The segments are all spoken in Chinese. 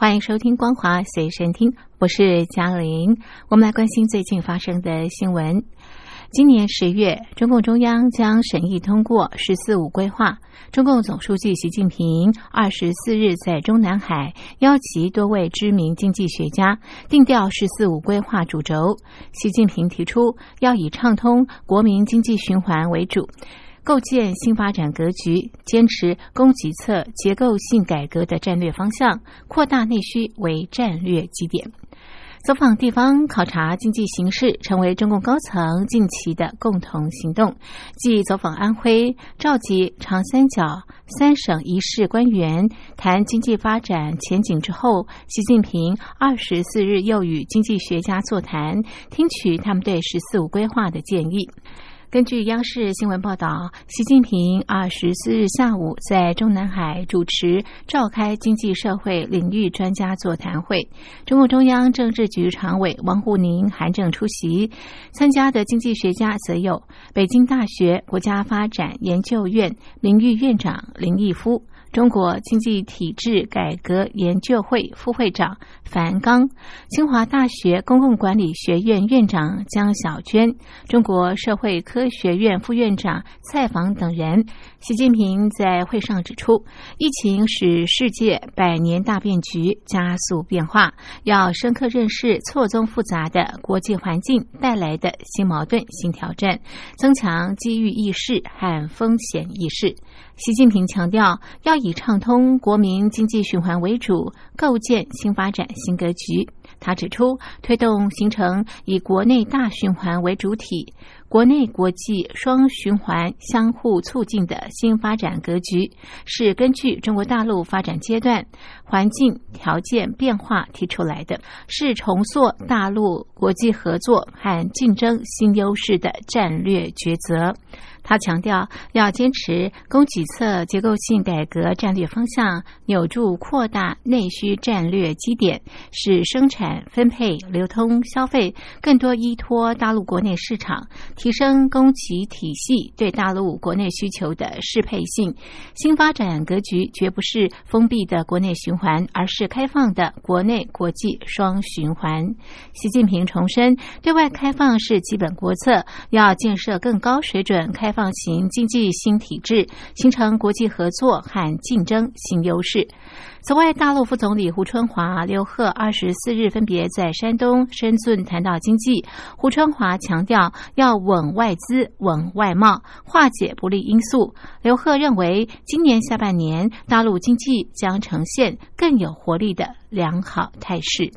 欢迎收听《光华随身听》，我是嘉玲。我们来关心最近发生的新闻。今年十月，中共中央将审议通过“十四五”规划。中共总书记习近平二十四日在中南海邀集多位知名经济学家，定调“十四五”规划主轴。习近平提出，要以畅通国民经济循环为主，构建新发展格局，坚持供给侧结构性改革的战略方向，扩大内需为战略基点。走访地方考察经济形势，成为中共高层近期的共同行动。继走访安徽，召集长三角三省一市官员谈经济发展前景之后，习近平二十四日又与经济学家座谈，听取他们对“十四五”规划的建议。根据央视新闻报道，习近平二十四日下午在中南海主持召开经济社会领域专家座谈会，中共中央政治局常委王沪宁韩正出席，参加的经济学家则有北京大学国家发展研究院名誉院长林毅夫。中国经济体制改革研究会副会长樊纲、清华大学公共管理学院院长江小娟、中国社会科学院副院长蔡昉等人。习近平在会上指出，疫情使世界百年大变局加速变化，要深刻认识错综复杂的国际环境带来的新矛盾、新挑战，增强机遇意识和风险意识。习近平强调，要以畅通国民经济循环为主，构建新发展新格局。他指出，推动形成以国内大循环为主体。国内国际双循环相互促进的新发展格局，是根据中国大陆发展阶段环境条件变化提出来的，是重塑大陆国际合作和竞争新优势的战略抉择。他强调，要坚持供给侧结构性改革战略方向，扭住扩大内需战略基点，使生产、分配、流通、消费更多依托大陆国内市场。提升供给体系对大陆国内需求的适配性，新发展格局绝不是封闭的国内循环，而是开放的国内国际双循环。习近平重申，对外开放是基本国策，要建设更高水准开放型经济新体制，形成国际合作和竞争新优势。此外，大陆副总理胡春华、刘鹤二十四日分别在山东、深圳谈到经济。胡春华强调要稳外资、稳外贸，化解不利因素。刘鹤认为，今年下半年大陆经济将呈现更有活力的良好态势。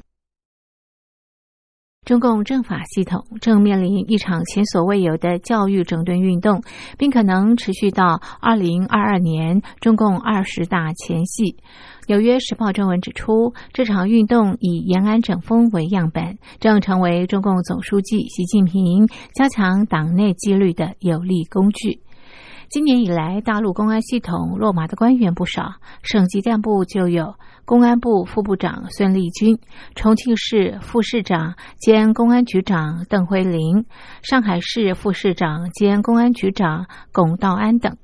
中共政法系统正面临一场前所未有的教育整顿运动，并可能持续到二零二二年中共二十大前夕。纽约时报中文指出，这场运动以延安整风为样本，正成为中共总书记习近平加强党内纪律的有力工具。今年以来，大陆公安系统落马的官员不少，省级干部就有公安部副部长孙立军、重庆市副市长兼公安局长邓辉林、上海市副市长兼公安局长龚道安等。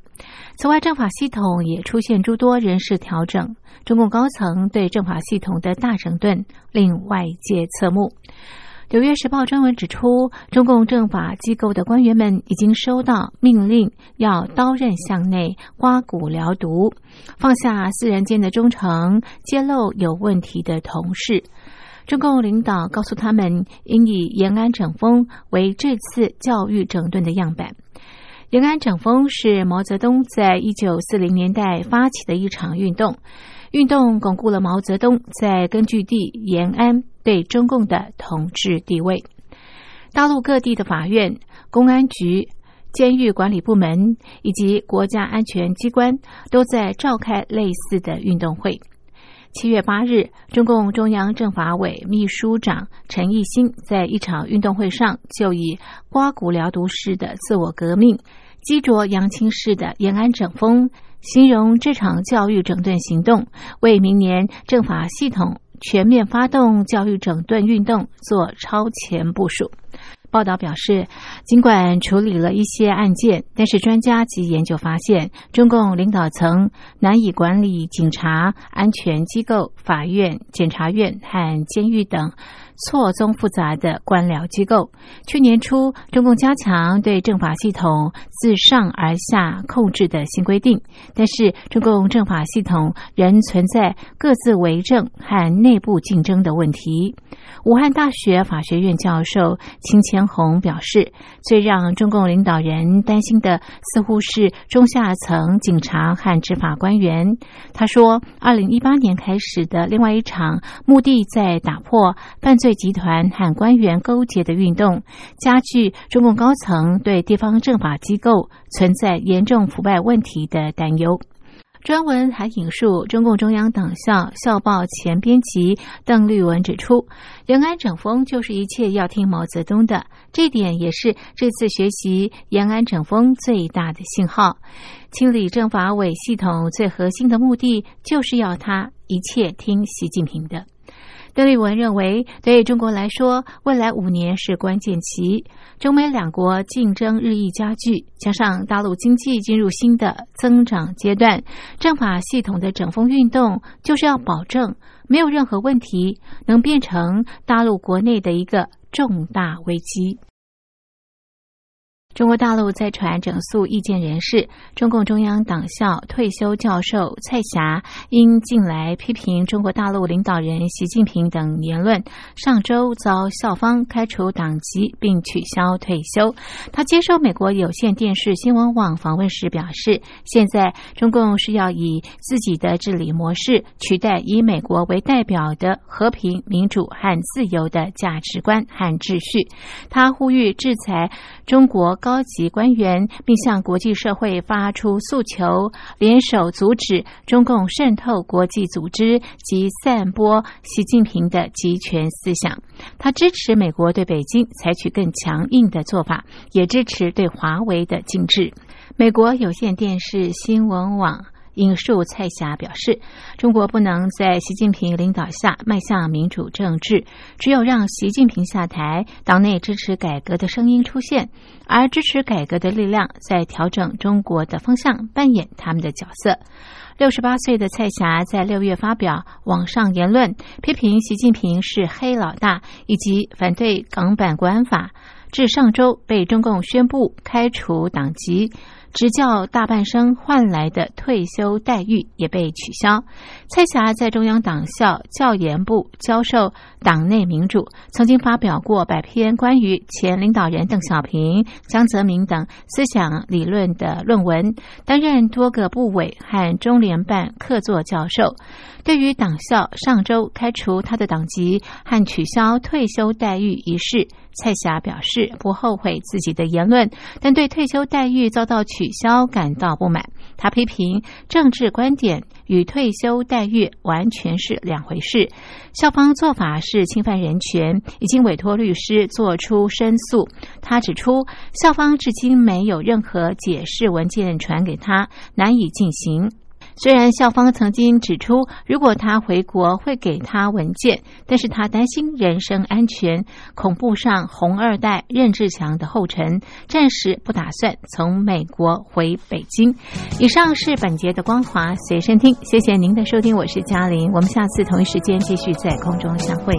此外，政法系统也出现诸多人事调整。中共高层对政法系统的大整顿令外界侧目。《纽约时报》专文指出，中共政法机构的官员们已经收到命令，要刀刃向内、刮骨疗毒，放下私人间的忠诚，揭露有问题的同事。中共领导告诉他们，应以延安整风为这次教育整顿的样板。延安整风是毛泽东在一九四零年代发起的一场运动。运动巩固了毛泽东在根据地延安对中共的统治地位。大陆各地的法院、公安局、监狱管理部门以及国家安全机关都在召开类似的运动会。七月八日，中共中央政法委秘书长陈毅新在一场运动会上，就以“刮骨疗毒式的自我革命，激浊扬清式的延安整风”，形容这场教育整顿行动为明年政法系统全面发动教育整顿运动做超前部署。报道表示，尽管处理了一些案件，但是专家及研究发现，中共领导层难以管理警察、安全机构、法院、检察院和监狱等。错综复杂的官僚机构。去年初，中共加强对政法系统自上而下控制的新规定，但是中共政法系统仍存在各自为政和内部竞争的问题。武汉大学法学院教授秦乾红表示，最让中共领导人担心的，似乎是中下层警察和执法官员。他说，二零一八年开始的另外一场，目的在打破犯罪。集团和官员勾结的运动，加剧中共高层对地方政法机构存在严重腐败问题的担忧。专文还引述中共中央党校校报前编辑邓律文指出，延安整风就是一切要听毛泽东的，这点也是这次学习延安整风最大的信号。清理政法委系统最核心的目的，就是要他一切听习近平的。邓丽文认为，对中国来说，未来五年是关键期。中美两国竞争日益加剧，加上大陆经济进入新的增长阶段，政法系统的整风运动就是要保证没有任何问题能变成大陆国内的一个重大危机。中国大陆在传整肃意见人士，中共中央党校退休教授蔡霞因近来批评中国大陆领导人习近平等言论，上周遭校方开除党籍并取消退休。他接受美国有线电视新闻网访问时表示，现在中共是要以自己的治理模式取代以美国为代表的和平、民主和自由的价值观和秩序。他呼吁制裁中国。高级官员，并向国际社会发出诉求，联手阻止中共渗透国际组织及散播习近平的集权思想。他支持美国对北京采取更强硬的做法，也支持对华为的禁制。美国有线电视新闻网。引述蔡霞表示，中国不能在习近平领导下迈向民主政治，只有让习近平下台，党内支持改革的声音出现，而支持改革的力量在调整中国的方向，扮演他们的角色。六十八岁的蔡霞在六月发表网上言论，批评习近平是黑老大，以及反对港版国安法，至上周被中共宣布开除党籍。执教大半生换来的退休待遇也被取消。蔡霞在中央党校教研部教授党内民主，曾经发表过百篇关于前领导人邓小平、江泽民等思想理论的论文，担任多个部委和中联办客座教授。对于党校上周开除他的党籍和取消退休待遇一事，蔡霞表示不后悔自己的言论，但对退休待遇遭到取消感到不满。他批评政治观点与退休待遇完全是两回事，校方做法是侵犯人权，已经委托律师做出申诉。他指出，校方至今没有任何解释文件传给他，难以进行。虽然校方曾经指出，如果他回国会给他文件，但是他担心人身安全，恐怖上红二代任志强的后尘，暂时不打算从美国回北京。以上是本节的光华随身听，谢谢您的收听，我是嘉玲，我们下次同一时间继续在空中相会。